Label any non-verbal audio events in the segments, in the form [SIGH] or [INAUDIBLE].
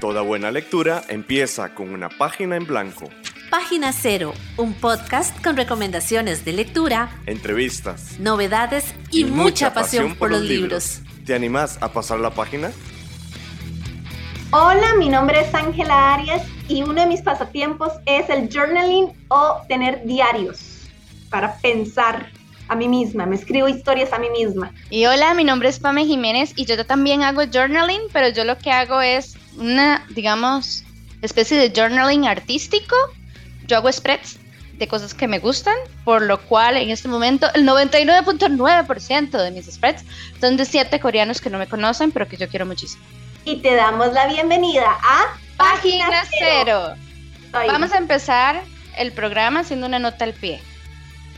Toda buena lectura empieza con una página en blanco. Página Cero, un podcast con recomendaciones de lectura, entrevistas, novedades y, mucha, pasión, por los libros. ¿Te animás a pasar la página? Hola, mi nombre es Ángela Arias y uno de mis pasatiempos es el journaling o tener diarios para pensar a mí misma, me escribo historias a mí misma. Y hola, mi nombre es Pame Jiménez y yo también hago journaling, pero yo lo que hago es una, digamos, especie de journaling artístico. Yo hago spreads de cosas que me gustan, por lo cual en este momento el 99.9% de mis spreads son de siete coreanos que no me conocen, pero que yo quiero muchísimo. Y te damos la bienvenida a Página, Cero. Vamos a empezar el programa haciendo una nota al pie.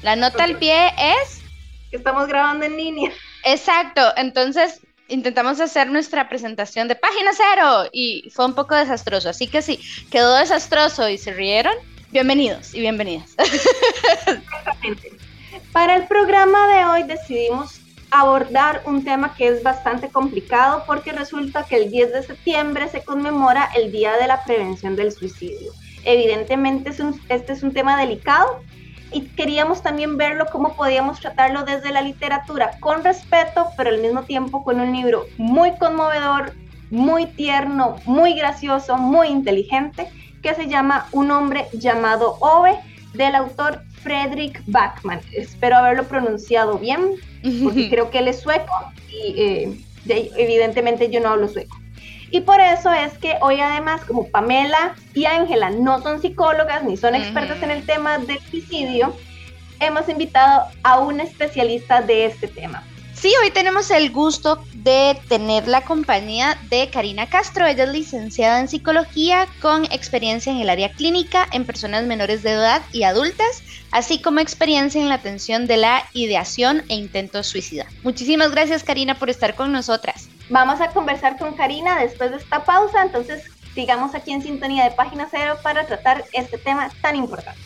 La nota al pie es... Que estamos grabando en línea. Exacto, entonces intentamos hacer nuestra presentación de página cero y fue un poco desastroso, así que si quedó desastroso y se rieron, bienvenidos y bienvenidas. Para el programa de hoy decidimos abordar un tema que es bastante complicado porque resulta que el 10 de septiembre se conmemora el Día de la Prevención del Suicidio. Evidentemente este es un tema delicado y queríamos también verlo cómo podíamos tratarlo desde la literatura con respeto, pero al mismo tiempo con un libro muy conmovedor, muy tierno, muy gracioso, muy inteligente, que se llama Un hombre llamado Ove, del autor Frederick Backman. Espero haberlo pronunciado bien, porque [LAUGHS] creo que él es sueco y eh, evidentemente yo no hablo sueco. Y por eso es que hoy además, como Pamela y Ángela no son psicólogas ni son expertas en el tema del suicidio, hemos invitado a una especialista de este tema. Sí, hoy tenemos el gusto de tener la compañía de Karina Castro. Ella es licenciada en psicología con experiencia en el área clínica en personas menores de edad y adultas, así como experiencia en la atención de la ideación e intentos suicida. Muchísimas gracias Karina por estar con nosotras. Vamos a conversar con Karina después de esta pausa, entonces sigamos aquí en sintonía de Página Cero para tratar este tema tan importante.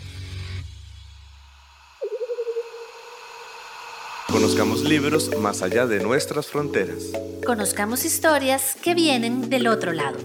Conozcamos libros más allá de nuestras fronteras. Conozcamos historias que vienen del otro lado.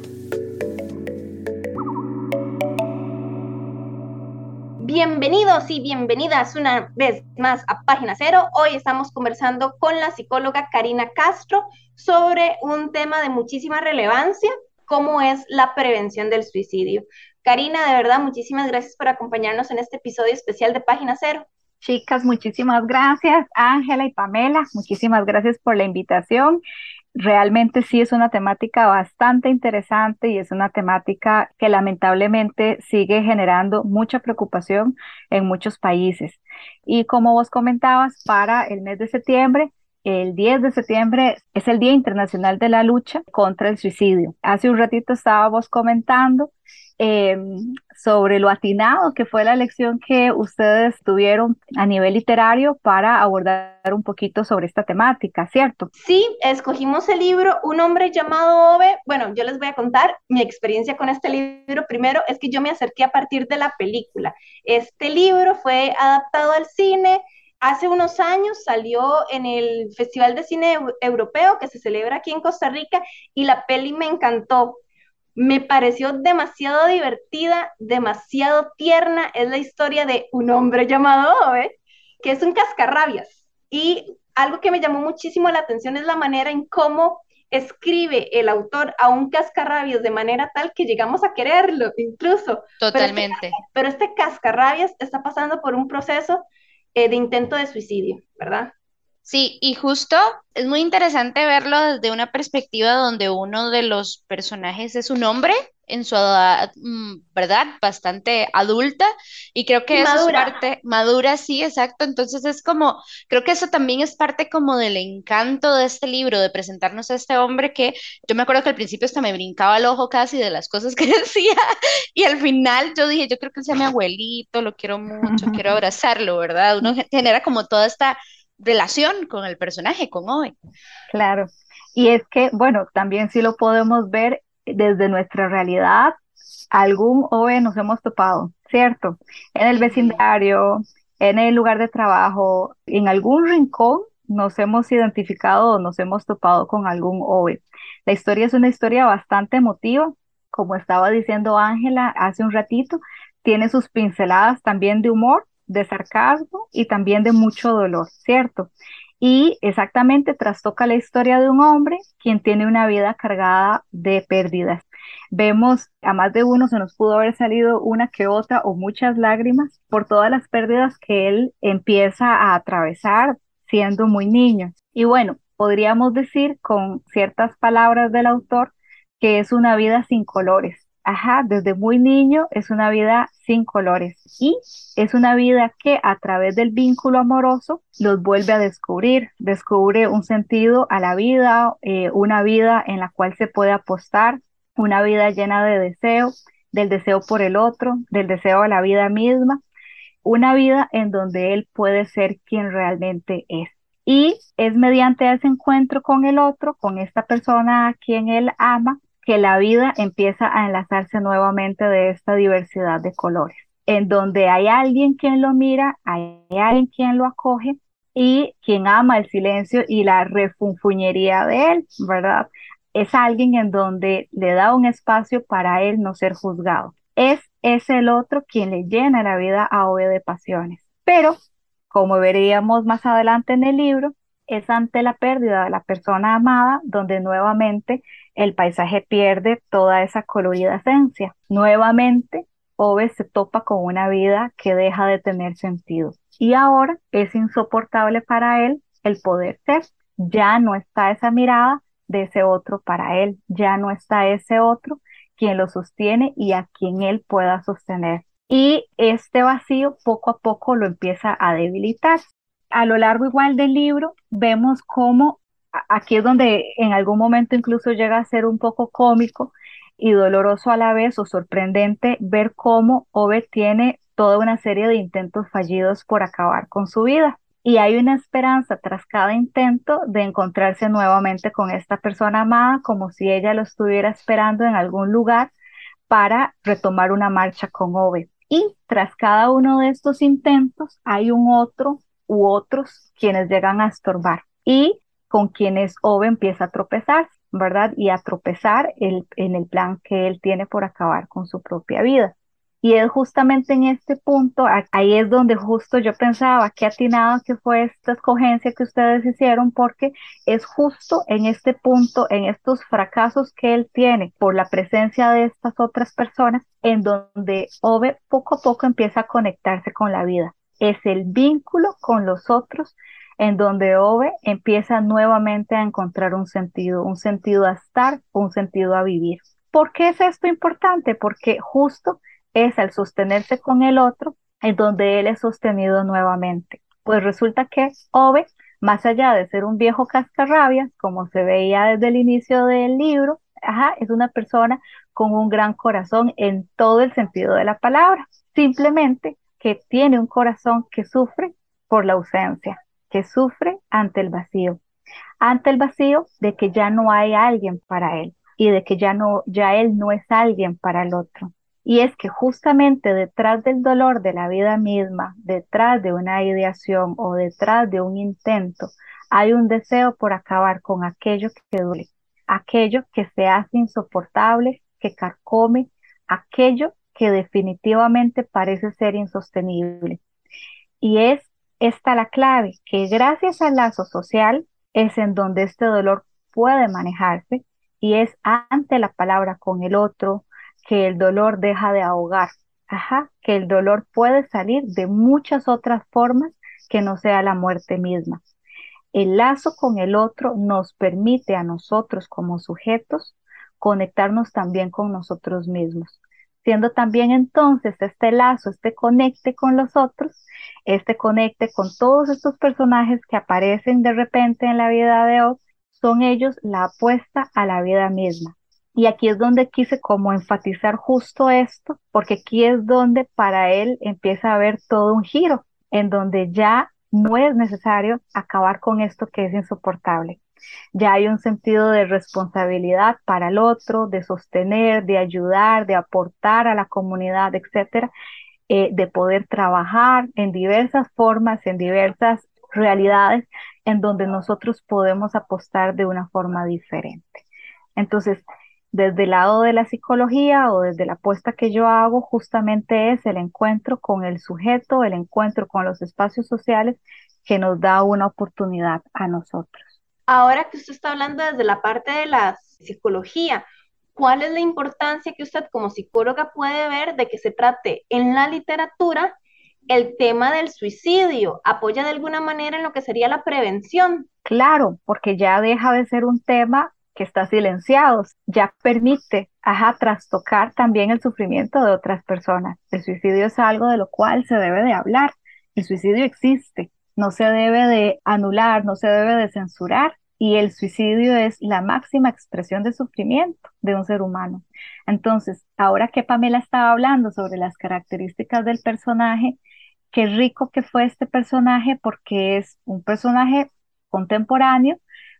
Bienvenidos y bienvenidas una vez más a Página Cero. Hoy estamos conversando con la psicóloga Karina Castro sobre un tema de muchísima relevancia, como es la prevención del suicidio. Karina, de verdad, muchísimas gracias por acompañarnos en este episodio especial de Página Cero. Chicas, muchísimas gracias. Ángela y Pamela, muchísimas gracias por la invitación realmente sí es una temática bastante interesante y es una temática que lamentablemente sigue generando mucha preocupación en muchos países. Y como vos comentabas, para el mes de septiembre, el 10 de septiembre es el Día Internacional de la Lucha contra el Suicidio. Hace un ratito estábamos comentando Em, sobre lo atinado que fue la lección que ustedes tuvieron a nivel literario para abordar un poquito sobre esta temática, ¿cierto? Sí, escogimos el libro Un hombre llamado Ove. Bueno, yo les voy a contar mi experiencia con este libro. Primero es que yo me acerqué a partir de la película. Este libro fue adaptado al cine. Hace unos años salió en el Festival de Cine Europeo que se celebra aquí en Costa Rica y la peli me encantó me pareció demasiado divertida, demasiado tierna. Es la historia de un hombre llamado Ove, que es un cascarrabias. Y algo que me llamó muchísimo la atención es la manera en cómo escribe el autor a un cascarrabias de manera tal que llegamos a quererlo, incluso. Totalmente. Pero este, cascarrabias está pasando por un proceso eh, de intento de suicidio, ¿verdad? Sí, y justo es muy interesante verlo desde una perspectiva donde uno de los personajes es un hombre en su edad, mm, ¿verdad? Bastante adulta y creo que eso es parte madura, sí, exacto. Entonces es como, creo que eso también es parte como del encanto de este libro, de presentarnos a este hombre que yo me acuerdo que al principio hasta me brincaba el ojo casi de las cosas que [LAUGHS] decía y al final yo dije, yo creo que él sea mi abuelito, lo quiero mucho, [LAUGHS] quiero abrazarlo, ¿verdad? Uno genera como toda esta relación con el personaje, con Owen. Claro, y es que, bueno, también sí lo podemos ver desde nuestra realidad, algún Owen nos hemos topado, ¿cierto? En el vecindario, en el lugar de trabajo, en algún rincón nos hemos identificado o nos hemos topado con algún Owen. La historia es una historia bastante emotiva, como estaba diciendo Ángela hace un ratito, tiene sus pinceladas también de humor, de sarcasmo y también de mucho dolor, ¿cierto? Y exactamente trastoca la historia de un hombre quien tiene una vida cargada de pérdidas. Vemos a más de uno se nos pudo haber salido una que otra o muchas lágrimas por todas las pérdidas que él empieza a atravesar siendo muy niño. Y bueno, podríamos decir con ciertas palabras del autor que es una vida sin colores. Desde muy niño es una vida sin colores y es una vida que a través del vínculo amoroso los vuelve a descubrir, descubre un sentido a la vida, eh, una vida en la cual se puede apostar, una vida llena de deseo, del deseo por el otro, del deseo a la vida misma, una vida en donde él puede ser quien realmente es. Y es mediante ese encuentro con el otro, con esta persona a quien él ama, que la vida empieza a enlazarse nuevamente de esta diversidad de colores, en donde hay alguien quien lo mira, hay alguien quien lo acoge y quien ama el silencio y la refunfuñería de él, ¿verdad? Es alguien en donde le da un espacio para él no ser juzgado. Es, es el otro quien le llena la vida a Ove de pasiones. Pero, como veríamos más adelante en el libro, es ante la pérdida de la persona amada donde nuevamente el paisaje pierde toda esa colorida esencia. Nuevamente, Ove se topa con una vida que deja de tener sentido. Y ahora es insoportable para él el poder ser. Ya no está esa mirada de ese otro para él, ya no está ese otro quien lo sostiene y a quien él pueda sostener. Y este vacío poco a poco lo empieza a debilitar. A lo largo igual del libro vemos cómo aquí es donde en algún momento incluso llega a ser un poco cómico y doloroso a la vez o sorprendente ver cómo Ove tiene toda una serie de intentos fallidos por acabar con su vida. Y hay una esperanza tras cada intento de encontrarse nuevamente con esta persona amada como si ella lo estuviera esperando en algún lugar para retomar una marcha con Ove. Y tras cada uno de estos intentos hay un otro u otros quienes llegan a estorbar. Y con quienes Ove empieza a tropezar, ¿verdad? Y a tropezar en el plan que él tiene por acabar con su propia vida. Y es justamente en este punto, ahí es donde justo yo pensaba que atinado que fue esta escogencia que ustedes hicieron, porque es justo en este punto, en estos fracasos que él tiene por la presencia de estas otras personas, en donde Ove poco a poco empieza a conectarse con la vida. Es el vínculo con los otros en donde Ove empieza nuevamente a encontrar un sentido, un sentido a estar, un sentido a vivir. ¿Por qué es esto importante? Porque justo es al sostenerse con el otro en donde él es sostenido nuevamente. Pues resulta que Ove, más allá de ser un viejo cascarrabias, como se veía desde el inicio del libro, ajá, es una persona con un gran corazón en todo el sentido de la palabra. Simplemente que tiene un corazón que sufre por la ausencia, que sufre ante el vacío, ante el vacío de que ya no hay alguien para él y de que ya no, ya él no es alguien para el otro. Y es que justamente detrás del dolor de la vida misma, detrás de una ideación o detrás de un intento, hay un deseo por acabar con aquello que duele, aquello que se hace insoportable, que carcome, aquello que definitivamente parece ser insostenible. Y es está la clave, que gracias al lazo social es en donde este dolor puede manejarse y es ante la palabra con el otro que el dolor deja de ahogar. Que el dolor puede salir de muchas otras formas que no sea la muerte misma. El lazo con el otro nos permite a nosotros como sujetos conectarnos también con nosotros mismos siendo también entonces este lazo, este conecte con los otros, este conecte con todos estos personajes que aparecen de repente en la vida de Oz, son ellos la apuesta a la vida misma. Y aquí es donde quise como enfatizar justo esto, porque aquí es donde para él empieza a haber todo un giro, en donde ya no es necesario acabar con esto que es insoportable, ya hay un sentido de responsabilidad para el otro, de sostener, de ayudar, de aportar a la comunidad, etcétera, eh, de poder trabajar en diversas formas, en diversas realidades en donde nosotros podemos apostar de una forma diferente. Entonces, desde el lado de la psicología o desde la apuesta que yo hago, justamente es el encuentro con el sujeto, el encuentro con los espacios sociales que nos da una oportunidad a nosotros. Ahora que usted está hablando desde la parte de la psicología, ¿cuál es la importancia que usted como psicóloga puede ver de que se trate en la literatura el tema del suicidio? ¿Apoya de alguna manera en lo que sería la prevención? Claro, porque ya deja de ser un tema que está silenciado, ya permite, ajá, trastocar también el sufrimiento de otras personas. El suicidio es algo de lo cual se debe de hablar. El suicidio existe, no se debe de anular, no se debe de censurar y el suicidio es la máxima expresión de sufrimiento de un ser humano. Entonces, ahora que Pamela estaba hablando sobre las características del personaje, qué rico que fue este personaje porque es un personaje contemporáneo,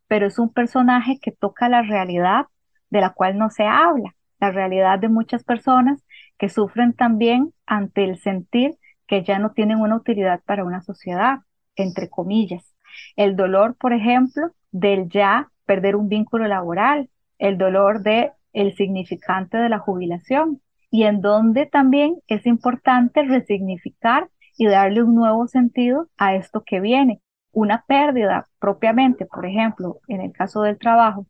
pero es un personaje que toca la realidad de la cual no se habla, la realidad de muchas personas que sufren también ante el sentir que ya no tienen una utilidad para una sociedad, entre comillas. El dolor, por ejemplo, del ya perder un vínculo laboral, el dolor de el significante de la jubilación y en donde también es importante resignificar y darle un nuevo sentido a esto que viene. Una pérdida propiamente, por ejemplo, en el caso del trabajo,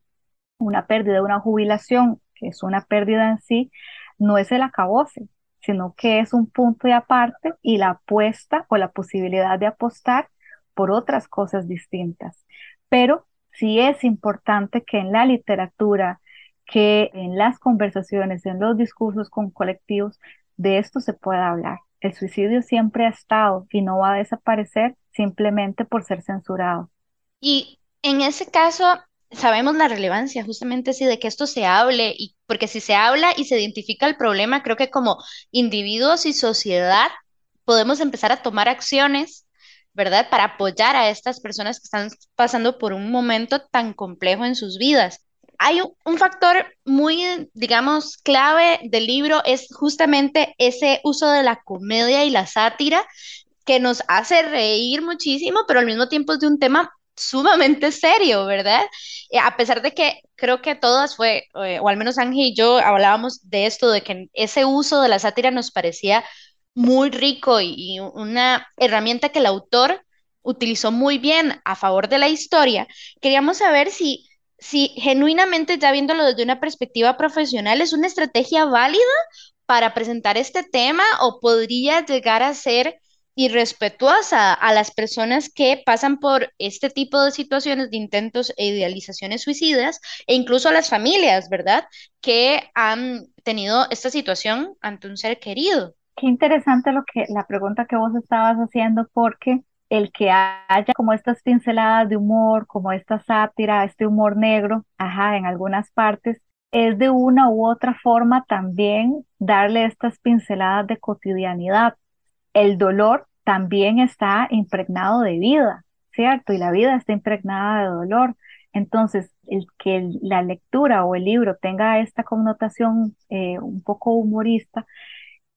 una pérdida de una jubilación, que es una pérdida en sí, no es el acabose, sino que es un punto de aparte y la apuesta o la posibilidad de apostar por otras cosas distintas. Pero sí es importante que en la literatura, que en las conversaciones, en los discursos con colectivos, de esto se pueda hablar. El suicidio siempre ha estado y no va a desaparecer simplemente por ser censurado. Y en ese caso, sabemos la relevancia justamente sí de que esto se hable y porque si se habla y se identifica el problema, creo que como individuos y sociedad podemos empezar a tomar acciones ¿verdad? Para apoyar a estas personas que están pasando por un momento tan complejo en sus vidas. Hay un, factor muy, digamos, clave del libro, es justamente ese uso de la comedia y la sátira que nos hace reír muchísimo, pero al mismo tiempo es de un tema sumamente [LAUGHS] serio, ¿verdad? Eh, a pesar de que creo que todas fue, eh, o al menos Ángel y yo hablábamos de esto, de que ese uso de la sátira nos parecía muy rico y, una herramienta que el autor utilizó muy bien a favor de la historia, queríamos saber si, si genuinamente, ya viéndolo desde una perspectiva profesional, es una estrategia válida para presentar este tema o podría llegar a ser irrespetuosa a las personas que pasan por este tipo de situaciones de intentos e idealizaciones suicidas e incluso a las familias, ¿verdad? Que han tenido esta situación ante un ser querido. Qué interesante lo que la pregunta que vos estabas haciendo, porque el que haya como estas pinceladas de humor, como esta sátira, este humor negro, ajá, en algunas partes, es de una u otra forma también darle estas pinceladas de cotidianidad. El dolor también está impregnado de vida, ¿cierto? Y la vida está impregnada de dolor. Entonces, el que la lectura o el libro tenga esta connotación eh, un poco humorista,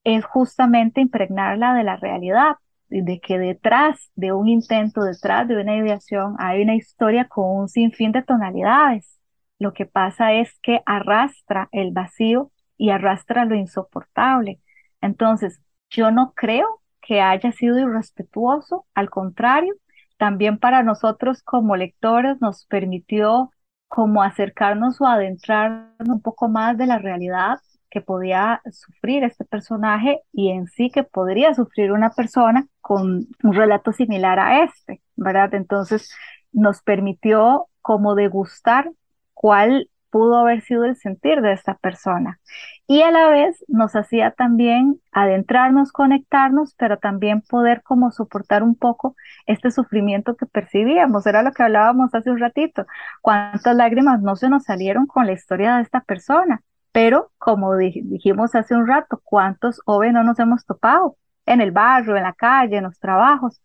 es justamente impregnarla de la realidad, de que detrás de un intento, detrás de una ideación, hay una historia con un sinfín de tonalidades. Lo que pasa es que arrastra el vacío y arrastra lo insoportable. Entonces, yo no creo que haya sido irrespetuoso, al contrario, también para nosotros como lectores nos permitió como acercarnos o adentrarnos un poco más de la realidad que podía sufrir este personaje y en sí que podría sufrir una persona con un relato similar a este, ¿verdad? Entonces nos permitió como degustar cuál pudo haber sido el sentir de esta persona. Y a la vez nos hacía también adentrarnos, conectarnos, pero también poder como soportar un poco este sufrimiento que percibíamos. Era lo que hablábamos hace un ratito. Cuántas lágrimas no se nos salieron con la historia de esta persona. Pero, como dijimos hace un rato, ¿cuántos OVE no nos hemos topado? En el barrio, en la calle, en los trabajos.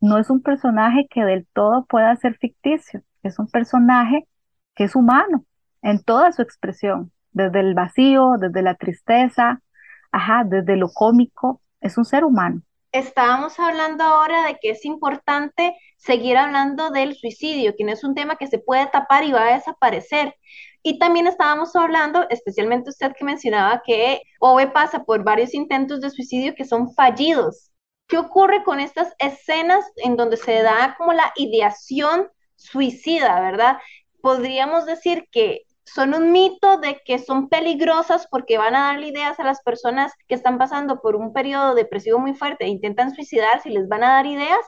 No es un personaje que del todo pueda ser ficticio, es un personaje que es humano en toda su expresión, desde el vacío, desde la tristeza, ajá, desde lo cómico, es un ser humano. Estábamos hablando ahora de que es importante seguir hablando del suicidio, que no es un tema que se puede tapar y va a desaparecer. Y también estábamos hablando, especialmente usted que mencionaba que OVE pasa por varios intentos de suicidio que son fallidos. ¿Qué ocurre con estas escenas en donde se da como la ideación suicida, verdad? Podríamos decir que son un mito de que son peligrosas porque van a darle ideas a las personas que están pasando por un periodo depresivo muy fuerte e intentan suicidarse y les van a dar ideas,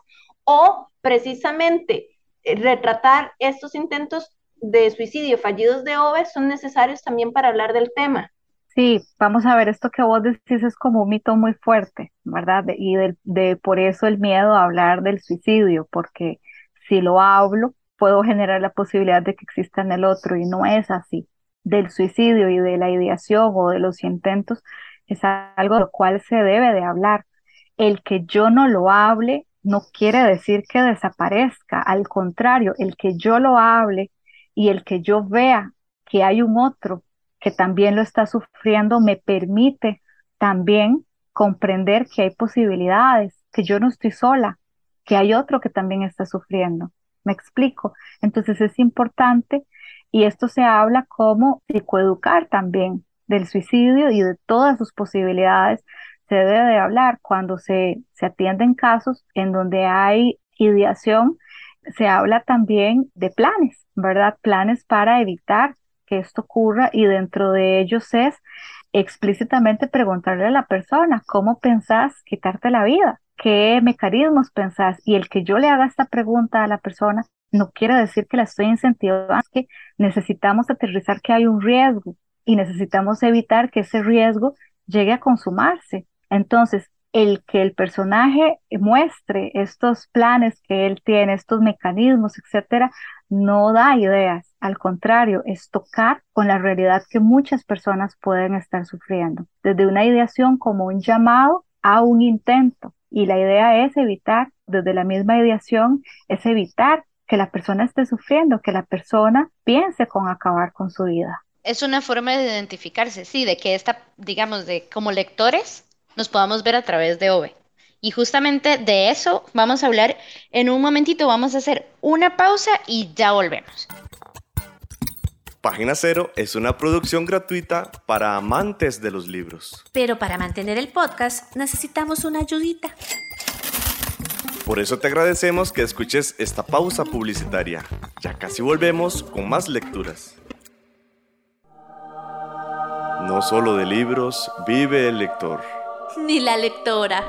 o precisamente eh, retratar estos intentos de suicidio fallidos de OVE son necesarios también para hablar del tema. Sí, vamos a ver, esto que vos decís es como un mito muy fuerte, ¿verdad? y de, por eso el miedo a hablar del suicidio, porque si lo hablo, puedo generar la posibilidad de que exista en el otro y no es así. Del suicidio y de la ideación o de los intentos es algo de lo cual se debe de hablar. El que yo no lo hable no quiere decir que desaparezca, al contrario, el que yo lo hable y el que yo vea que hay un otro que también lo está sufriendo me permite también comprender que hay posibilidades, que yo no estoy sola, que hay otro que también está sufriendo. ¿Me explico? Entonces es importante y esto se habla como psicoeducar también del suicidio y de todas sus posibilidades. Se debe de hablar cuando se, se atienden casos en donde hay ideación, se habla también de planes, ¿verdad? Planes para evitar que esto ocurra y dentro de ellos es explícitamente preguntarle a la persona, ¿cómo pensás quitarte la vida? Qué mecanismos pensás y el que yo le haga esta pregunta a la persona no quiere decir que la estoy incentivando, es que necesitamos aterrizar que hay un riesgo y necesitamos evitar que ese riesgo llegue a consumarse. Entonces, el que el personaje muestre estos planes que él tiene, estos mecanismos, etcétera, no da ideas. Al contrario, es tocar con la realidad que muchas personas pueden estar sufriendo. Desde una ideación como un llamado a un intento. Y la idea es evitar, desde la misma ideación, es evitar que la persona esté sufriendo, que la persona piense con acabar con su vida. Es una forma de identificarse, sí, de que esta, digamos, de como lectores nos podamos ver a través de OVE. Y justamente de eso vamos a hablar en un momentito, vamos a hacer una pausa y ya volvemos. Página Cero es una producción gratuita para amantes de los libros. Pero para mantener el podcast necesitamos una ayudita. Por eso te agradecemos que escuches esta pausa publicitaria. Ya casi volvemos con más lecturas. No solo de libros vive el lector. Ni la lectora.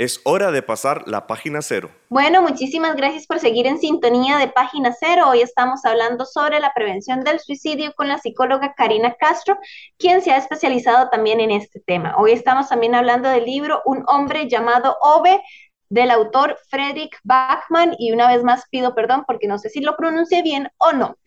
Es hora de pasar la página cero. Bueno, muchísimas gracias por seguir en sintonía de página cero. Hoy estamos hablando sobre la prevención del suicidio con la psicóloga Karina Castro, quien se ha especializado también en este tema. Hoy estamos también hablando del libro Un hombre llamado Ove del autor Frederick Bachman y una vez más pido perdón porque no sé si lo pronuncié bien o no.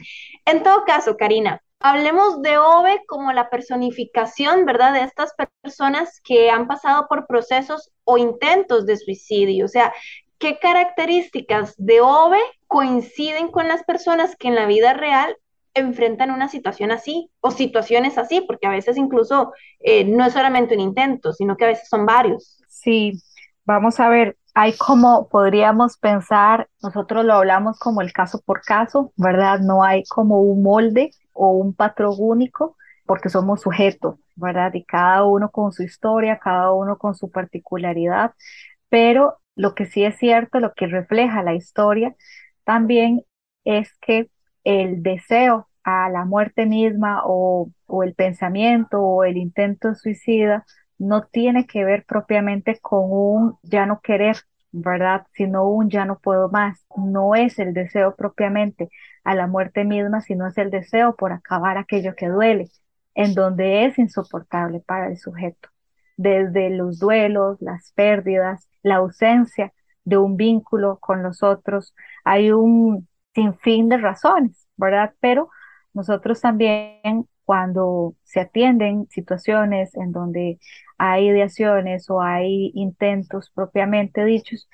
En todo caso, Karina, Hablemos de Ove como la personificación, ¿verdad?, de estas personas que han pasado por procesos o intentos de suicidio. O sea, ¿qué características de Ove coinciden con las personas que en la vida real enfrentan una situación así o situaciones así? Porque a veces incluso eh, no es solamente un intento, sino que a veces son varios. Sí, vamos a ver, hay como podríamos pensar, nosotros lo hablamos como el caso por caso, ¿verdad? No hay como un molde o un patrón único, porque somos sujetos, ¿verdad? Y cada uno con su historia, cada uno con su particularidad, pero lo que sí es cierto, lo que refleja la historia también es que el deseo a la muerte misma o, el pensamiento o el intento suicida no tiene que ver propiamente con un ya no querer, ¿verdad? Sino un ya no puedo más. No es el deseo propiamente a la muerte misma, sino es el deseo por acabar aquello que duele, en donde es insoportable para el sujeto. desde los duelos, las pérdidas, la ausencia de un vínculo con los otros. Hay un sinfín de razones, ¿verdad? Pero nosotros también cuando se atienden situaciones en donde hay ideaciones o hay intentos propiamente dichos,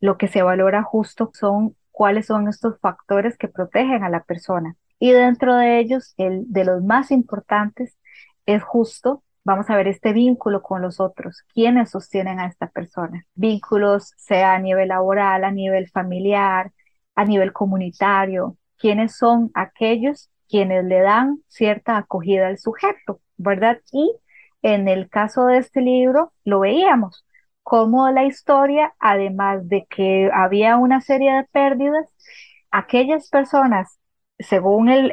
lo que se valora justo son cuáles son estos factores que protegen a la persona. Y dentro de ellos, el de los más importantes es justo, vamos a ver este vínculo con los otros, quiénes sostienen a esta persona. Vínculos sea a nivel laboral, a nivel familiar, a nivel comunitario, quiénes son aquellos quienes le dan cierta acogida al sujeto, ¿verdad? Y en el caso de este libro lo veíamos, como la historia, además de que había una serie de pérdidas, aquellas personas, según el,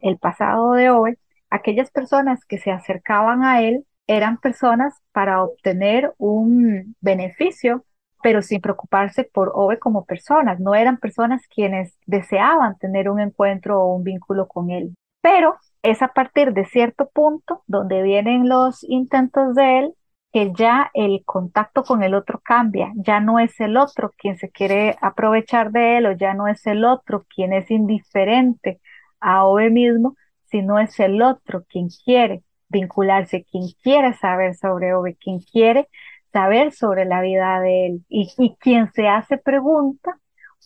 el, pasado de hoy, aquellas personas que se acercaban a él eran personas para obtener un beneficio, pero sin preocuparse por Ove como personas. No eran personas quienes deseaban tener un encuentro o un vínculo con él. Pero es a partir de cierto punto donde vienen los intentos de él que ya el contacto con el otro cambia, ya no es el otro quien se quiere aprovechar de él o ya no es el otro quien es indiferente a Ove mismo, sino es el otro quien quiere vincularse, quien quiere saber sobre Ove, quien quiere saber sobre la vida de él y, y quien se hace pregunta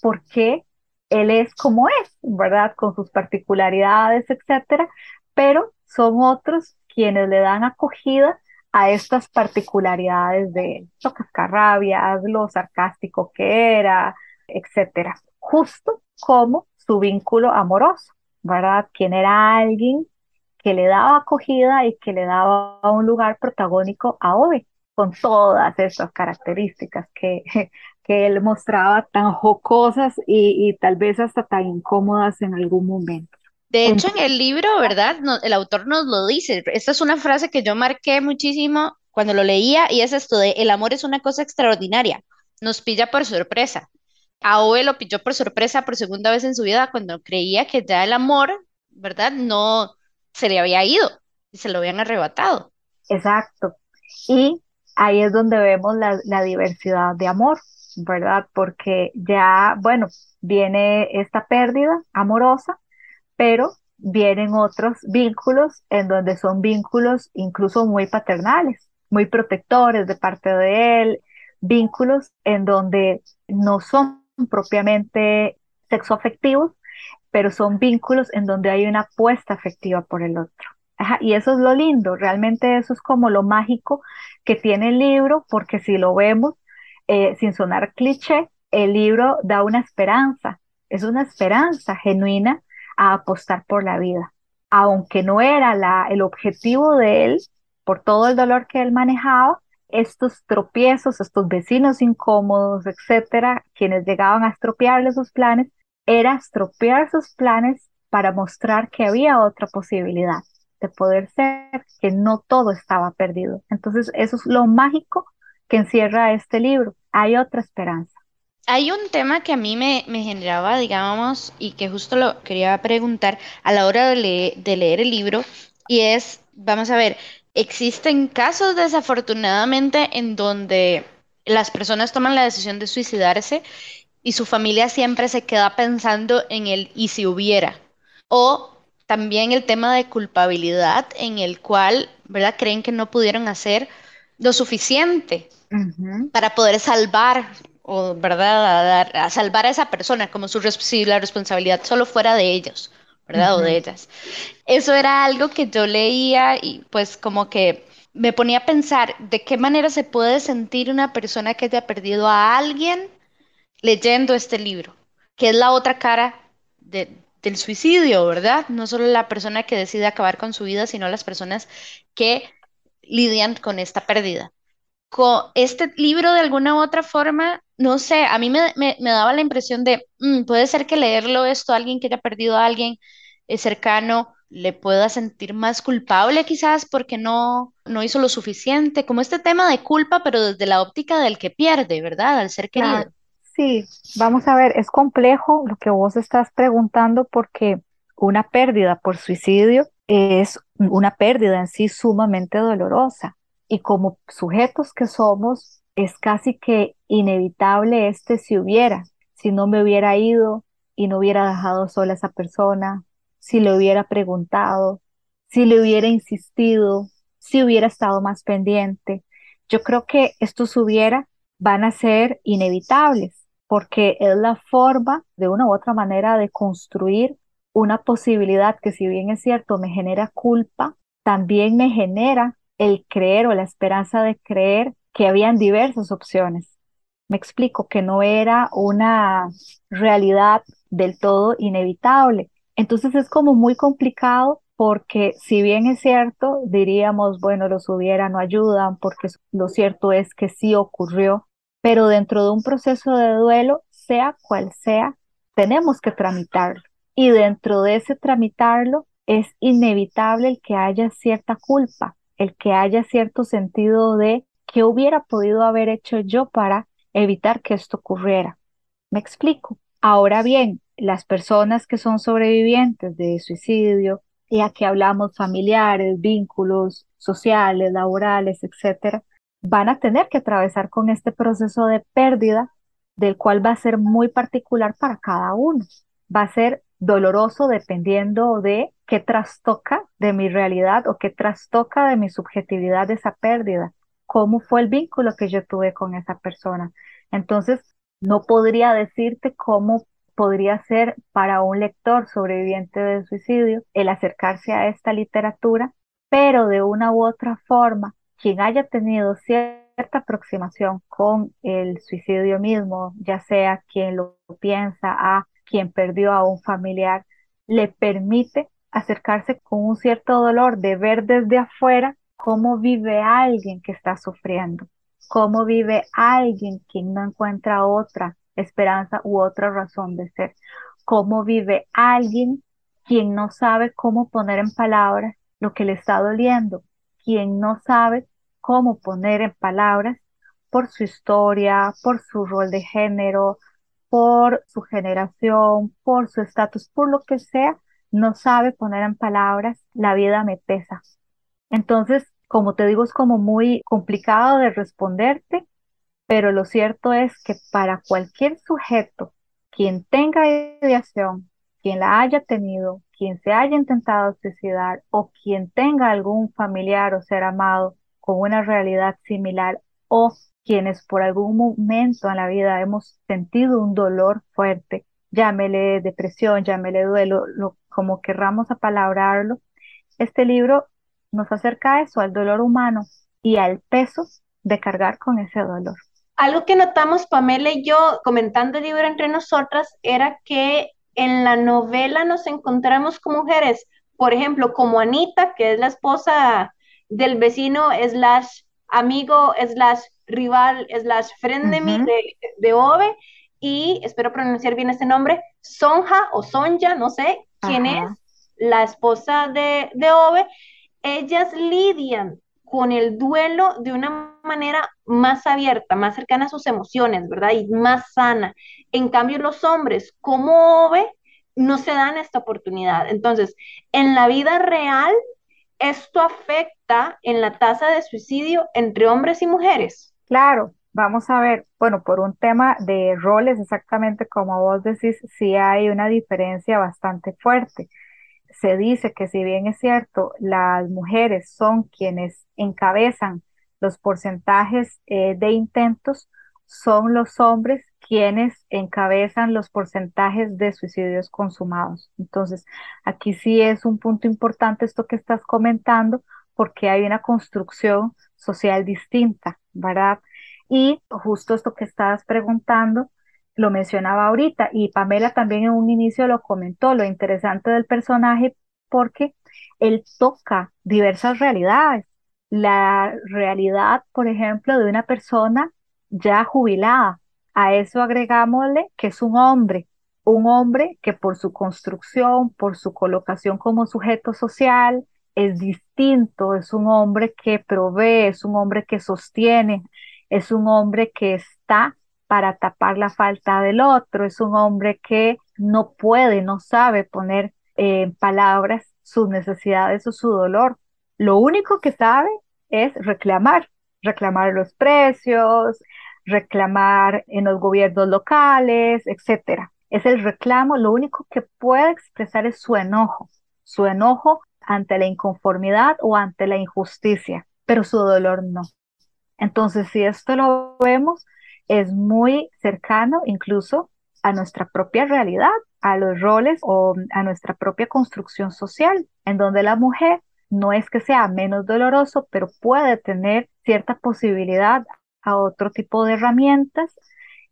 por qué él es como es, ¿verdad? Con sus particularidades, etcétera, pero son otros quienes le dan acogida a estas particularidades de lo cascarrabias, lo sarcástico que era, etcétera, justo como su vínculo amoroso, ¿verdad? Quien era alguien que le daba acogida y que le daba un lugar protagónico a Ove, con todas estas características que, [LAUGHS] que él mostraba tan jocosas y tal vez hasta tan incómodas en algún momento. De hecho, en el libro, ¿verdad? el autor nos lo dice. Esta es una frase que yo marqué muchísimo cuando lo leía y es esto de el amor es una cosa extraordinaria, nos pilla por sorpresa. A Ove lo pilló por sorpresa por segunda vez en su vida cuando creía que ya el amor, ¿verdad? No se le había ido y se lo habían arrebatado. Exacto. Y ahí es donde vemos la, la diversidad de amor, ¿verdad? Porque ya, bueno, viene esta pérdida amorosa pero vienen otros vínculos en donde son vínculos incluso muy paternales, muy protectores de parte de él, vínculos en donde no son propiamente sexoafectivos, pero son vínculos en donde hay una apuesta afectiva por el otro. y eso es lo lindo, realmente eso es como lo mágico que tiene el libro, porque si lo vemos, eh, sin sonar cliché, el libro da una esperanza, es una esperanza genuina a apostar por la vida. Aunque no era la, el objetivo de él, por todo el dolor que él manejaba, estos tropiezos, estos vecinos incómodos, etcétera, quienes llegaban a estropearle sus planes, era estropear sus planes para mostrar que había otra posibilidad de poder ser, que no todo estaba perdido. Entonces, eso es lo mágico que encierra este libro. Hay otra esperanza. Hay un tema que a mí me, generaba, digamos, y que justo lo quería preguntar a la hora de, leer el libro, y es, vamos a ver, existen casos desafortunadamente en donde las personas toman la decisión de suicidarse y su familia siempre se queda pensando en el y si hubiera. O también el tema de culpabilidad en el cual, ¿verdad? Creen que no pudieron hacer lo suficiente para poder salvar o verdad a, dar, a salvar a esa persona como su si la responsabilidad solo fuera de ellos verdad o de ellas. Eso era algo que yo leía y pues como que me ponía a pensar de qué manera se puede sentir una persona que haya perdido a alguien leyendo este libro que es la otra cara de, del suicidio verdad no solo la persona que decide acabar con su vida sino las personas que lidian con esta pérdida este libro de alguna u otra forma, no sé, a mí me, daba la impresión de, mm, puede ser que leerlo esto a alguien que haya perdido a alguien eh, cercano le pueda sentir más culpable quizás porque no, no hizo lo suficiente, como este tema de culpa, pero desde la óptica del que pierde, ¿verdad? Al ser querido. Sí, vamos a ver, es complejo lo que vos estás preguntando porque una pérdida por suicidio es una pérdida en sí sumamente dolorosa y como sujetos que somos, es casi que inevitable este si hubiera, si no me hubiera ido y no hubiera dejado sola a esa persona, si le hubiera preguntado, si le hubiera insistido, si hubiera estado más pendiente. Yo creo que estos hubiera van a ser inevitables porque es la forma de una u otra manera de construir una posibilidad que si bien es cierto me genera culpa, también me genera el creer o la esperanza de creer que habían diversas opciones. Me explico que no era una realidad del todo inevitable. Entonces es como muy complicado porque si bien es cierto, diríamos, bueno, los hubiera no ayudan, porque lo cierto es que sí ocurrió, pero dentro de un proceso de duelo, sea cual sea, tenemos que tramitarlo. Y dentro de ese tramitarlo es inevitable el que haya cierta culpa, el que haya cierto sentido de qué hubiera podido haber hecho yo para evitar que esto ocurriera. Me explico. Ahora bien, las personas que son sobrevivientes de suicidio, y aquí hablamos familiares, vínculos sociales, laborales, etcétera, van a tener que atravesar con este proceso de pérdida, del cual va a ser muy particular para cada uno. Va a ser doloroso dependiendo de qué trastoca de mi realidad o qué trastoca de mi subjetividad esa pérdida, cómo fue el vínculo que yo tuve con esa persona. Entonces, no podría decirte cómo podría ser para un lector sobreviviente del suicidio el acercarse a esta literatura, pero de una u otra forma, quien haya tenido cierta aproximación con el suicidio mismo, ya sea quien lo piensa a quien perdió a un familiar, le permite acercarse con un cierto dolor de ver desde afuera cómo vive alguien que está sufriendo, cómo vive alguien que no encuentra otra esperanza u otra razón de ser, cómo vive alguien quien no sabe cómo poner en palabras lo que le está doliendo, quien no sabe cómo poner en palabras por su historia, por su rol de género, por su generación, por su estatus, por lo que sea, no sabe poner en palabras, la vida me pesa. Entonces, como te digo, es como muy complicado de responderte, pero lo cierto es que para cualquier sujeto, quien tenga ideación, quien la haya tenido, quien se haya intentado suicidar o quien tenga algún familiar o ser amado con una realidad similar o quienes por algún momento en la vida hemos sentido un dolor fuerte, llámele depresión, llámele duelo, lo, como querramos apalabrarlo, este libro nos acerca a eso, al dolor humano y al peso de cargar con ese dolor. Algo que notamos Pamela y yo comentando el libro entre nosotras era que en la novela nos encontramos con mujeres, por ejemplo, como Anita, que es la esposa del vecino slash amigo slash rival slash friend de, de, de Ove, y espero pronunciar bien este nombre, Sonja o Sonja, no sé quién es, la esposa de, de Ove, ellas lidian con el duelo de una manera más abierta, más cercana a sus emociones, ¿verdad? Y más sana. En cambio, los hombres, como Ove, no se dan esta oportunidad. Entonces, en la vida real, esto afecta en la tasa de suicidio entre hombres y mujeres. Claro, vamos a ver, bueno, por un tema de roles, exactamente como vos decís, sí hay una diferencia bastante fuerte se dice que si bien es cierto, las mujeres son quienes encabezan los porcentajes eh, de intentos, son los hombres quienes encabezan los porcentajes de suicidios consumados. Entonces, aquí sí es un punto importante esto que estás comentando, porque hay una construcción social distinta, ¿verdad? Y justo esto que estabas preguntando, lo mencionaba ahorita y Pamela también en un inicio lo comentó, lo interesante del personaje porque él toca diversas realidades. La realidad, por ejemplo, de una persona ya jubilada. A eso agregámosle que es un hombre, un hombre que por su construcción, por su colocación como sujeto social, es distinto, es un hombre que provee, es un hombre que sostiene, es un hombre que está para tapar la falta del otro, es un hombre que no puede, no sabe poner en palabras sus necesidades o su dolor. Lo único que sabe es reclamar, reclamar los precios, reclamar en los gobiernos locales, etcétera. Es el reclamo, lo único que puede expresar es su enojo, su enojo ante la inconformidad o ante la injusticia, pero su dolor no. Entonces, si esto lo vemos, es muy cercano incluso a nuestra propia realidad, a los roles o a nuestra propia construcción social, en donde la mujer no es que sea menos doloroso, pero puede tener cierta posibilidad a otro tipo de herramientas,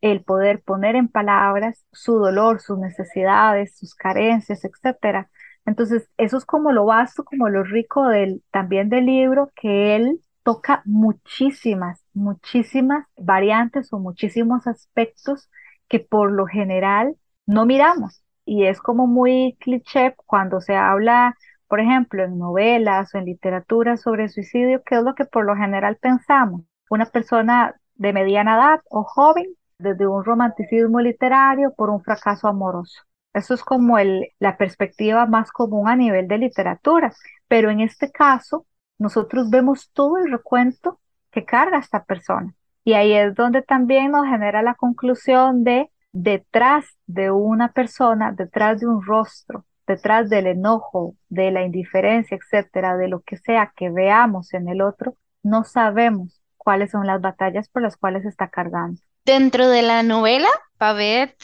el poder poner en palabras su dolor, sus necesidades, sus carencias, etcétera. Entonces, eso es como lo vasto, como lo rico del, también del libro, que él toca muchísimas, muchísimas variantes o muchísimos aspectos que por lo general no miramos. Y es como muy cliché cuando se habla, por ejemplo, en novelas o en literatura sobre suicidio, que es lo que por lo general pensamos. Una persona de mediana edad o joven, desde un romanticismo literario por un fracaso amoroso. Eso es como el, la perspectiva más común a nivel de literatura. Pero en este caso, nosotros vemos todo el recuento que carga esta persona. Y ahí es donde también nos genera la conclusión de detrás de una persona, detrás de un rostro, detrás del enojo, de la indiferencia, etcétera, de lo que sea que veamos en el otro, no sabemos cuáles son las batallas por las cuales está cargando. Dentro de la novela, Pavet,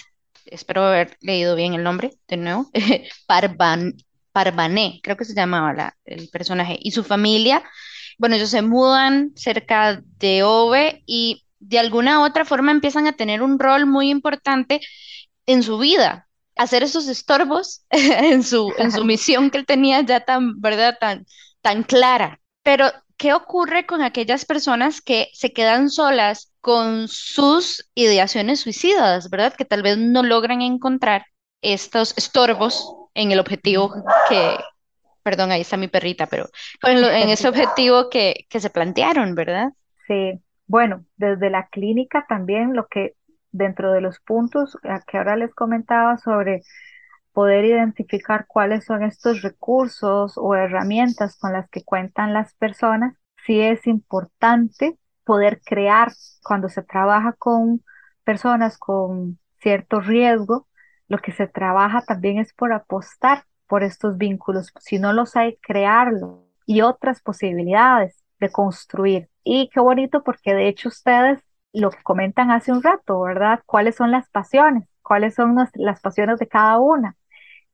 espero haber leído bien el nombre de nuevo, [LAUGHS] Parvan, Parvané, creo que se llamaba el personaje, y su familia, bueno, ellos se mudan cerca de Ove y de alguna u otra forma empiezan a tener un rol muy importante en su vida, hacer esos estorbos [LAUGHS] en su, en su [LAUGHS] misión que él tenía ya tan, ¿verdad? Tan, tan clara. Pero, ¿qué ocurre con aquellas personas que se quedan solas con sus ideaciones suicidas, ¿verdad? Que tal vez no logran encontrar estos estorbos en el objetivo que, perdón, ahí está mi perrita, pero en ese objetivo que, que se plantearon, ¿verdad? Sí, bueno, desde la clínica también lo que dentro de los puntos que ahora les comentaba sobre poder identificar cuáles son estos recursos o herramientas con las que cuentan las personas, sí es importante poder crear cuando se trabaja con personas con cierto riesgo, lo que se trabaja también es por apostar por estos vínculos, si no los hay, crearlo y otras posibilidades de construir. Y qué bonito porque de hecho ustedes lo que comentan hace un rato, ¿verdad? ¿Cuáles son las pasiones? ¿Cuáles son las pasiones de cada una?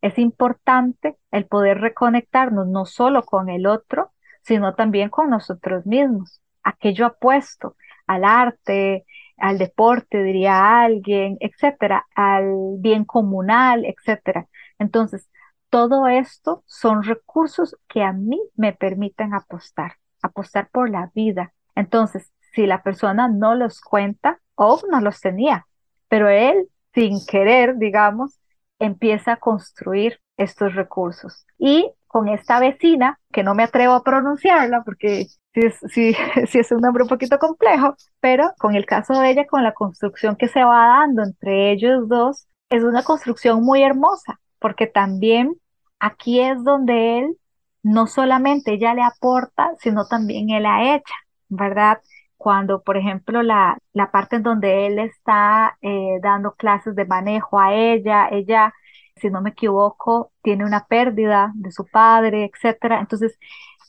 Es importante el poder reconectarnos no solo con el otro, sino también con nosotros mismos. Aquello apuesto al arte, al deporte, diría alguien, etcétera, al bien comunal, etcétera. Entonces, todo esto son recursos que a mí me permiten apostar apostar por la vida. Entonces, si la persona no los cuenta o no los tenía, pero él, sin querer, digamos, empieza a construir estos recursos. Y con esta vecina, que no me atrevo a pronunciarla porque [LAUGHS] sí es, un nombre un poquito complejo, pero con el caso de ella, con la construcción que se va dando entre ellos dos, es una construcción muy hermosa, porque también aquí es donde él no solamente ella le aporta, sino también él la echa, ¿verdad? Cuando, por ejemplo, la, la parte en donde él está eh, dando clases de manejo a ella, ella, si no me equivoco, tiene una pérdida de su padre, etcétera. Entonces,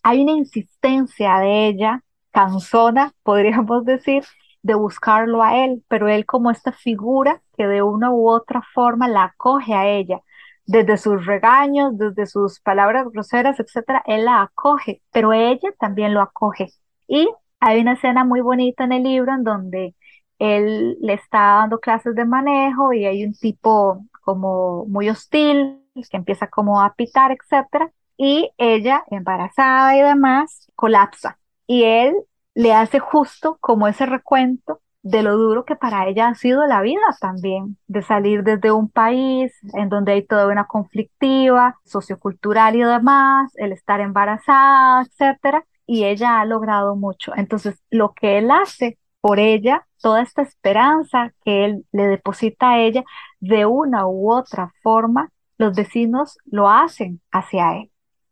hay una insistencia de ella, cansona, [LAUGHS] podríamos decir, de buscarlo a él, pero él como esta figura que de una u otra forma la acoge a ella desde sus regaños, desde sus palabras groseras, etcétera, él la acoge, pero ella también lo acoge. Y hay una escena muy bonita en el libro en donde él le está dando clases de manejo y hay un tipo como muy hostil que empieza como a pitar, etcétera, y ella, embarazada y demás, colapsa. Y él le hace justo como ese recuento de lo duro que para ella ha sido la vida también, de salir desde un país en donde hay toda una conflictiva, sociocultural y demás, el estar embarazada, etcétera, y ella ha logrado mucho. Entonces, lo que él hace por ella, toda esta esperanza que él le deposita a ella, de una u otra forma, los vecinos lo hacen hacia él,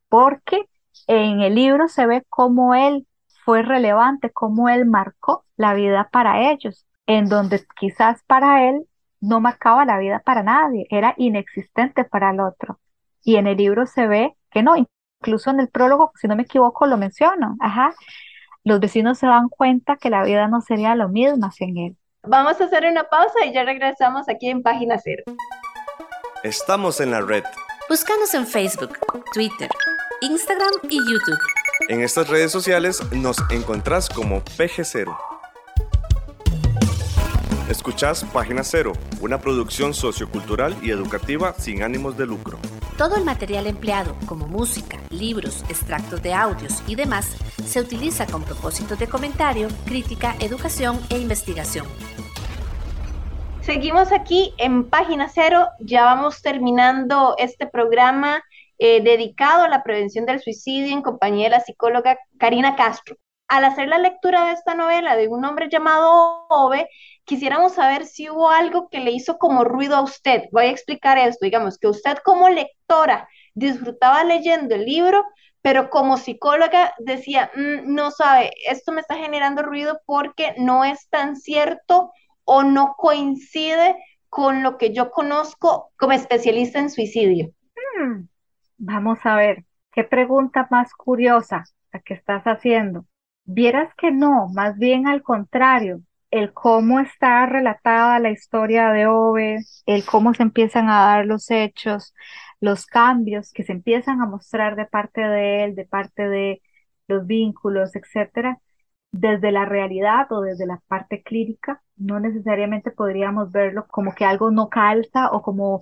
porque en el libro se ve cómo él fue relevante cómo él marcó la vida para ellos, en donde quizás para él no marcaba la vida para nadie, era inexistente para el otro. Y en el libro se ve que no, incluso en el prólogo, si no me equivoco, lo menciono, ajá, los vecinos se dan cuenta que la vida no sería lo mismo sin él. Vamos a hacer una pausa y ya regresamos aquí en Página Cero. Estamos en la red. Búscanos en Facebook, Twitter, Instagram y YouTube. En estas redes sociales nos encontrás como PG0. Escuchás Página Cero, una producción sociocultural y educativa sin ánimos de lucro. Todo el material empleado, como música, libros, extractos de audios y demás, se utiliza con propósitos de comentario, crítica, educación e investigación. Seguimos aquí en Página Cero, ya vamos terminando este programa eh, dedicado a la prevención del suicidio en compañía de la psicóloga Karina Castro. Al hacer la lectura de esta novela de un hombre llamado Ove, quisiéramos saber si hubo algo que le hizo como ruido a usted. Voy a explicar esto, digamos, que usted como lectora disfrutaba leyendo el libro, pero como psicóloga decía, mm, no sabe, esto me está generando ruido porque no es tan cierto o no coincide con lo que yo conozco como especialista en suicidio. Hmm, vamos a ver, qué pregunta más curiosa la que estás haciendo. Vieras que no, más bien al contrario, el cómo está relatada la historia de Ove, el cómo se empiezan a dar los hechos, los cambios que se empiezan a mostrar de parte de él, de parte de los vínculos, etcétera, desde la realidad o desde la parte clínica, no necesariamente podríamos verlo como que algo no calza o como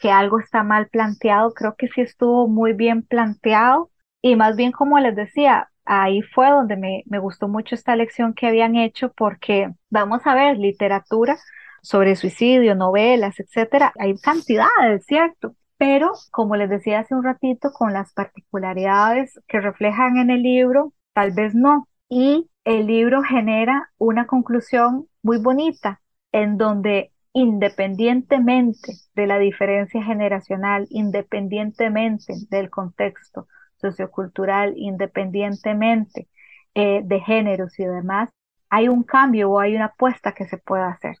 que algo está mal planteado. Creo que sí estuvo muy bien planteado y más bien como les decía, ahí fue donde me, me gustó mucho esta lección que habían hecho porque vamos a ver literatura sobre suicidio, novelas, etcétera. Hay cantidades, ¿cierto? Pero, como les decía hace un ratito, con las particularidades que reflejan en el libro, tal vez no. Y el libro genera una conclusión muy bonita, en donde independientemente de la diferencia generacional, independientemente del contexto, sociocultural, independientemente eh, de géneros y demás, hay un cambio o hay una apuesta que se puede hacer.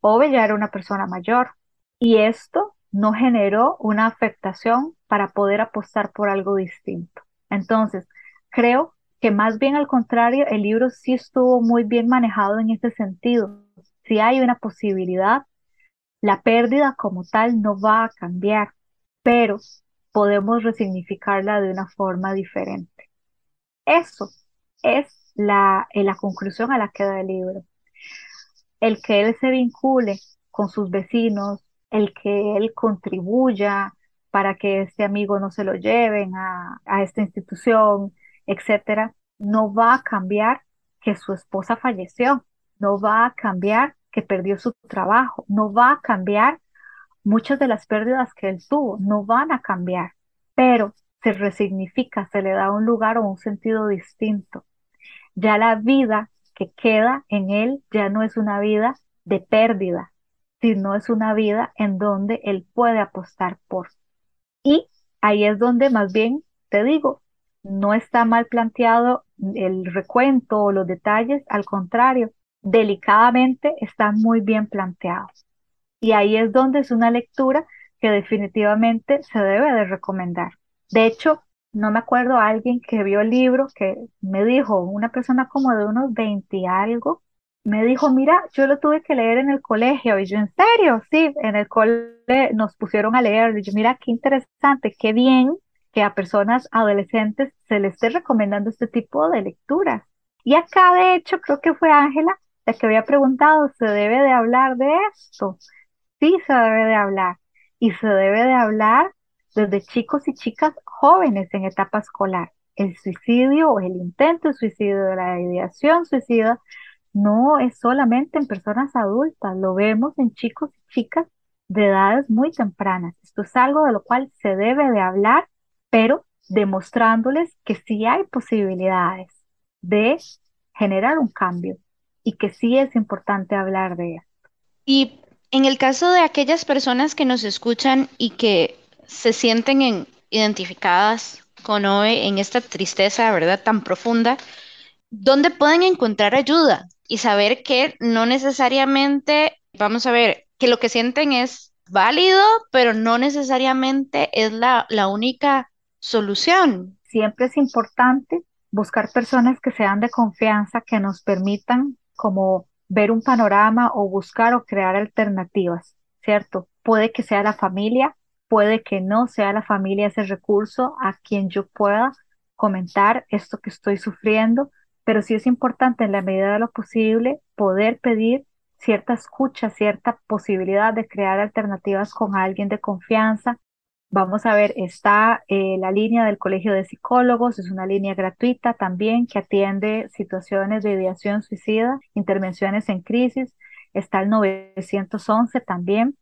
Ove ya era una persona mayor y esto no generó una afectación para poder apostar por algo distinto. Entonces, creo que más bien al contrario, el libro sí estuvo muy bien manejado en ese sentido. Si hay una posibilidad, la pérdida como tal no va a cambiar, pero podemos resignificarla de una forma diferente. Eso es la, eh, la conclusión a la que da el libro. El que él se vincule con sus vecinos, el que él contribuya para que este amigo no se lo lleven a, a esta institución, etcétera, no va a cambiar que su esposa falleció, no va a cambiar que perdió su trabajo, no va a cambiar muchas de las pérdidas que él tuvo no van a cambiar, pero se resignifica, se le da un lugar o un sentido distinto. Ya la vida que queda en él ya no es una vida de pérdida, sino es una vida en donde él puede apostar por. Y ahí es donde más bien te digo, no está mal planteado el recuento o los detalles, al contrario, delicadamente están muy bien planteados. Y ahí es donde es una lectura que definitivamente se debe de recomendar. De hecho, no me acuerdo a alguien que vio el libro que me dijo, una persona como de unos 20 y algo, me dijo, mira, yo lo tuve que leer en el colegio. Y yo, ¿en serio? Sí, en el colegio nos pusieron a leer. Y yo, mira, qué interesante, qué bien que a personas adolescentes se les esté recomendando este tipo de lecturas. Y acá, de hecho, creo que fue Ángela la que había preguntado, ¿se debe de hablar de esto? Sí se debe de hablar y se debe de hablar desde chicos y chicas jóvenes en etapa escolar. El suicidio o el intento de suicidio, la ideación suicida, no es solamente en personas adultas, lo vemos en chicos y chicas de edades muy tempranas. Esto es algo de lo cual se debe de hablar, pero demostrándoles que sí hay posibilidades de generar un cambio y que sí es importante hablar de esto. Y en el caso de aquellas personas que nos escuchan y que se sienten identificadas con OE en esta tristeza, ¿verdad?, tan profunda, dónde pueden encontrar ayuda y saber que no necesariamente, vamos a ver, que lo que sienten es válido, pero no necesariamente es la, la única solución. Siempre es importante buscar personas que sean de confianza, que nos permitan como ver un panorama o buscar o crear alternativas, ¿cierto? Puede que sea la familia, puede que no sea la familia ese recurso a quien yo pueda comentar esto que estoy sufriendo, pero sí es importante en la medida de lo posible poder pedir cierta escucha, cierta posibilidad de crear alternativas con alguien de confianza. Vamos a ver, está eh, la línea del Colegio de Psicólogos, es una línea gratuita también que atiende situaciones de ideación suicida, intervenciones en crisis. Está el 911 también.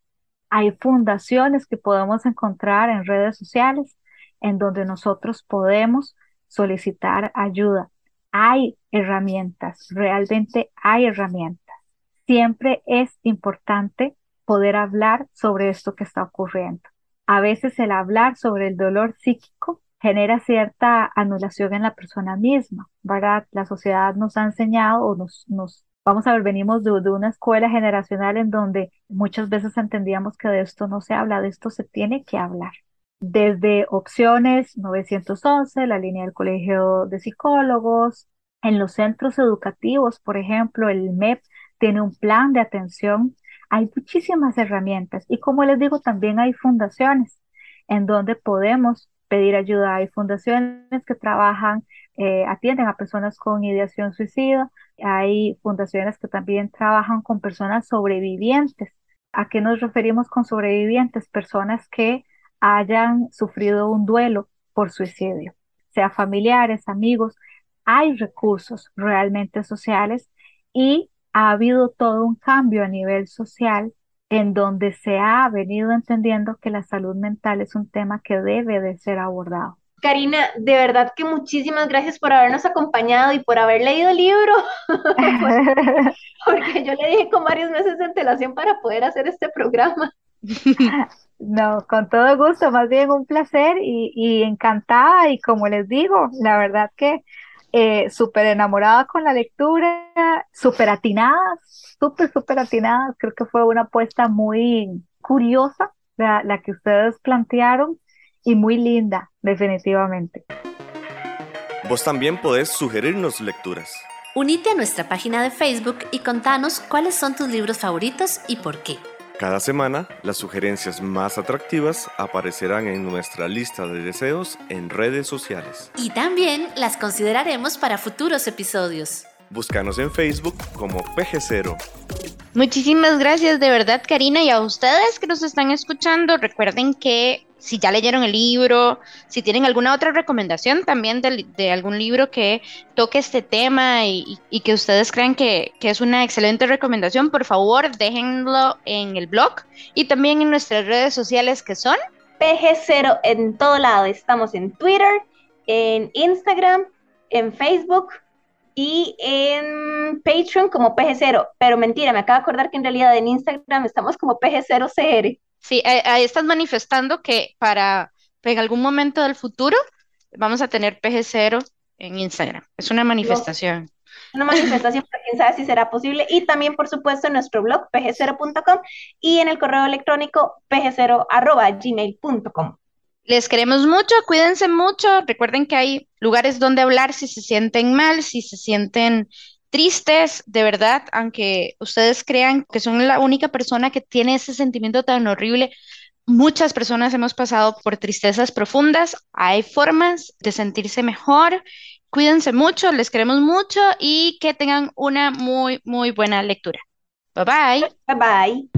Hay fundaciones que podemos encontrar en redes sociales en donde nosotros podemos solicitar ayuda. Hay herramientas, realmente hay herramientas. Siempre es importante poder hablar sobre esto que está ocurriendo. A veces el hablar sobre el dolor psíquico genera cierta anulación en la persona misma, ¿verdad? La sociedad nos ha enseñado o nos, nos vamos a ver, venimos de, de, una escuela generacional en donde muchas veces entendíamos que de esto no se habla, de esto se tiene que hablar desde opciones 911, la línea del Colegio de Psicólogos, en los centros educativos, por ejemplo, el MEP tiene un plan de atención. Hay muchísimas herramientas y como les digo, también hay fundaciones en donde podemos pedir ayuda. Hay fundaciones que trabajan, eh, atienden a personas con ideación suicida. Hay fundaciones que también trabajan con personas sobrevivientes. ¿A qué nos referimos con sobrevivientes? Personas que hayan sufrido un duelo por suicidio, sea familiares, amigos, hay recursos realmente sociales y ha habido todo un cambio a nivel social en donde se ha venido entendiendo que la salud mental es un tema que debe de ser abordado. Karina, de verdad que muchísimas gracias por habernos acompañado y por haber leído el libro, [LAUGHS] porque yo le dije con varios meses de antelación para poder hacer este programa. No, con todo gusto, más bien un placer y, encantada y como les digo, la verdad que eh, súper enamorada con la lectura, súper atinada, súper, súper atinada, creo que fue una apuesta muy curiosa la, la que ustedes plantearon y muy linda, definitivamente. Vos también podés sugerirnos lecturas. Unite a nuestra página de Facebook y contanos cuáles son tus libros favoritos y por qué. Cada semana, las sugerencias más atractivas aparecerán en nuestra lista de deseos en redes sociales. Y también las consideraremos para futuros episodios. Búscanos en Facebook como PG0. Muchísimas gracias de verdad, Karina, y a ustedes que nos están escuchando, recuerden que si ya leyeron el libro, si tienen alguna otra recomendación también de, algún libro que toque este tema y, que ustedes crean que, que, es una excelente recomendación, por favor déjenlo en el blog y también en nuestras redes sociales que son PG0 en todo lado. Estamos en Twitter, en Instagram, en Facebook y en Patreon como PG0. Pero mentira, me acabo de acordar que en realidad en Instagram estamos como PG0CR. Sí, ahí estás manifestando que para en algún momento del futuro vamos a tener PG0 en Instagram. Es una manifestación. Una manifestación, pero quién sabe si será posible. Y también, por supuesto, en nuestro blog pg0.com y en el correo electrónico pg0.gmail.com. Les queremos mucho, cuídense mucho. Recuerden que hay lugares donde hablar si se sienten mal, si se sienten tristes, de verdad, aunque ustedes crean que son la única persona que tiene ese sentimiento tan horrible. Muchas personas hemos pasado por tristezas profundas. Hay formas de sentirse mejor. Cuídense mucho, les queremos mucho y que tengan una muy, muy buena lectura. Bye bye. Bye bye.